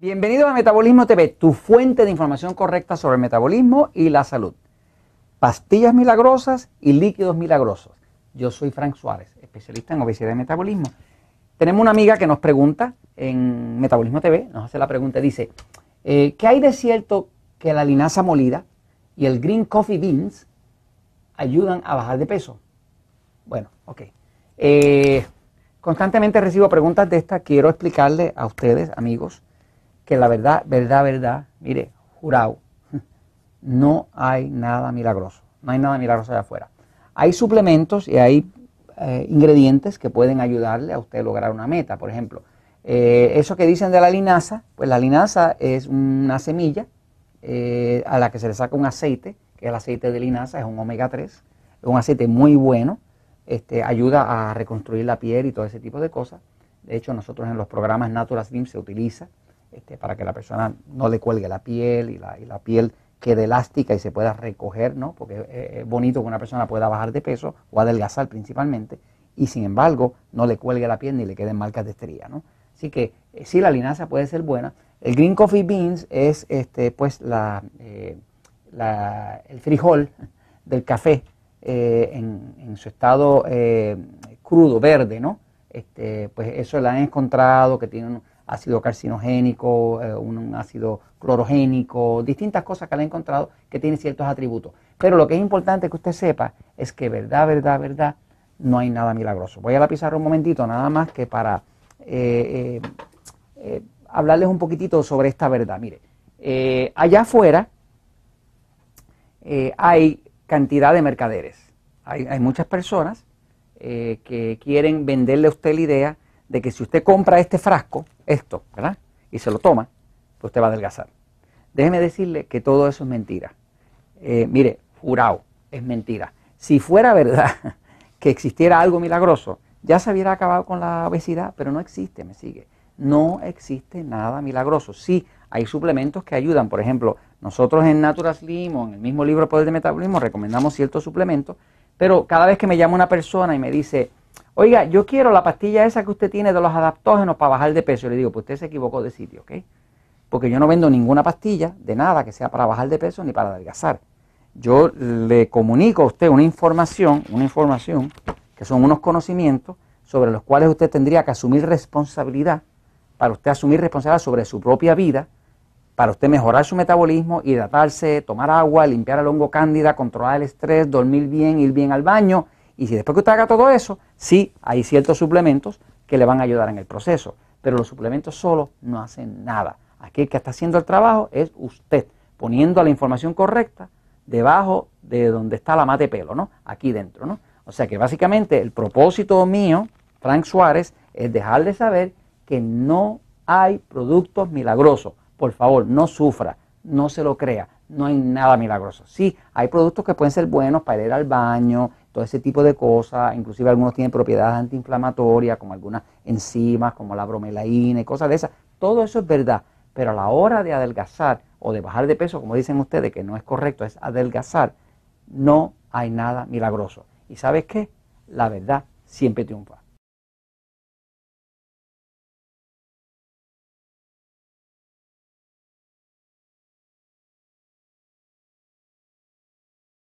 Bienvenido a Metabolismo TV, tu fuente de información correcta sobre el metabolismo y la salud. Pastillas milagrosas y líquidos milagrosos. Yo soy Frank Suárez, especialista en obesidad y metabolismo. Tenemos una amiga que nos pregunta en Metabolismo TV, nos hace la pregunta, dice, eh, ¿qué hay de cierto que la linaza molida y el green coffee beans ayudan a bajar de peso? Bueno, ok. Eh, constantemente recibo preguntas de estas, quiero explicarle a ustedes, amigos, que la verdad, verdad, verdad, mire, jurado, no hay nada milagroso, no hay nada milagroso allá afuera. Hay suplementos y hay eh, ingredientes que pueden ayudarle a usted a lograr una meta. Por ejemplo, eh, eso que dicen de la linaza, pues la linaza es una semilla eh, a la que se le saca un aceite, que el aceite de linaza, es un omega 3, es un aceite muy bueno, este, ayuda a reconstruir la piel y todo ese tipo de cosas. De hecho, nosotros en los programas Natural Slim se utiliza este, para que la persona no le cuelgue la piel y la, la piel quede elástica y se pueda recoger, ¿no? Porque es bonito que una persona pueda bajar de peso o adelgazar principalmente y sin embargo no le cuelgue la piel ni le queden marcas de estría, ¿no? Así que eh, sí, la linaza puede ser buena. El green coffee beans es este, pues la, eh, el frijol del café eh, en, su estado crudo, verde, ¿no? Este, pues eso lo han encontrado que tiene un, ácido carcinogénico, eh, un ácido clorogénico, distintas cosas que han encontrado que tienen ciertos atributos. Pero lo que es importante que usted sepa es que verdad, verdad, verdad, no hay nada milagroso. Voy a la pizarra un momentito, nada más que para eh, eh, hablarles un poquitito sobre esta verdad. Mire, allá afuera hay cantidad de mercaderes. Hay, hay muchas personas que quieren venderle a usted la idea de que si usted compra este frasco, esto, ¿verdad? Y se lo toma, pues usted va a adelgazar. Déjeme decirle que todo eso es mentira. Eh, mire, jurado, es mentira. Si fuera verdad que existiera algo milagroso, ya se hubiera acabado con la obesidad, pero no existe, me sigue. No existe nada milagroso. Sí, hay suplementos que ayudan. Por ejemplo, nosotros en Natural Slim o en el mismo libro Poder de Metabolismo recomendamos ciertos suplementos, pero cada vez que me llama una persona y me dice, Oiga, yo quiero la pastilla esa que usted tiene de los adaptógenos para bajar de peso. le digo, pues usted se equivocó de sitio, ¿ok? Porque yo no vendo ninguna pastilla de nada que sea para bajar de peso ni para adelgazar. Yo le comunico a usted una información, una información que son unos conocimientos sobre los cuales usted tendría que asumir responsabilidad, para usted asumir responsabilidad sobre su propia vida, para usted mejorar su metabolismo, hidratarse, tomar agua, limpiar el hongo cándida, controlar el estrés, dormir bien, ir bien al baño y si después que usted haga todo eso, sí hay ciertos suplementos que le van a ayudar en el proceso, pero los suplementos solos no hacen nada. Aquí el que está haciendo el trabajo es usted, poniendo la información correcta debajo de donde está la mate pelo, ¿no? Aquí dentro, ¿no? O sea que básicamente el propósito mío, Frank Suárez, es dejarle saber que no hay productos milagrosos. Por favor, no sufra, no se lo crea, no hay nada milagroso. Sí, hay productos que pueden ser buenos para ir al baño, todo ese tipo de cosas, inclusive algunos tienen propiedades antiinflamatorias, como algunas enzimas, como la bromelaína y cosas de esas. Todo eso es verdad, pero a la hora de adelgazar o de bajar de peso, como dicen ustedes, que no es correcto, es adelgazar, no hay nada milagroso. ¿Y sabes qué? La verdad siempre triunfa.